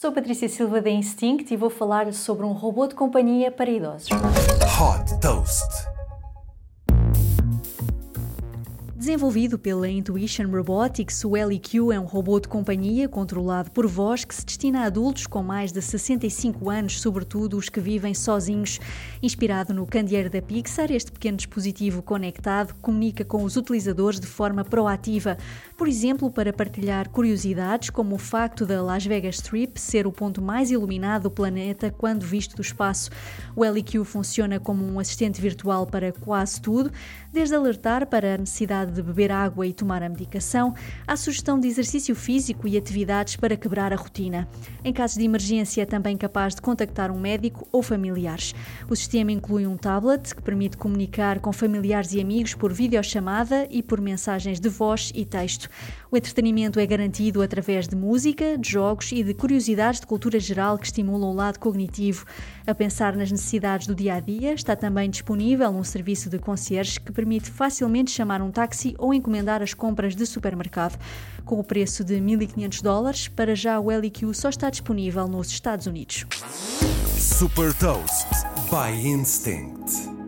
Sou Patrícia Silva da Instinct e vou falar sobre um robô de companhia para idosos. Hot Toast. Desenvolvido pela Intuition Robotics, o LEQ é um robô de companhia controlado por voz que se destina a adultos com mais de 65 anos, sobretudo os que vivem sozinhos. Inspirado no candeeiro da Pixar, este pequeno dispositivo conectado comunica com os utilizadores de forma proativa, por exemplo, para partilhar curiosidades como o facto da Las Vegas Strip ser o ponto mais iluminado do planeta quando visto do espaço. O LEQ funciona como um assistente virtual para quase tudo, desde alertar para a necessidade de beber água e tomar a medicação, há sugestão de exercício físico e atividades para quebrar a rotina. Em casos de emergência, é também capaz de contactar um médico ou familiares. O sistema inclui um tablet que permite comunicar com familiares e amigos por videochamada e por mensagens de voz e texto. O entretenimento é garantido através de música, de jogos e de curiosidades de cultura geral que estimulam o lado cognitivo. A pensar nas necessidades do dia a dia, está também disponível um serviço de concierge que permite facilmente chamar um táxi táxi ou encomendar as compras de supermercado. Com o preço de 1.500 dólares, para já o LQ só está disponível nos Estados Unidos. Super Toast by Instinct.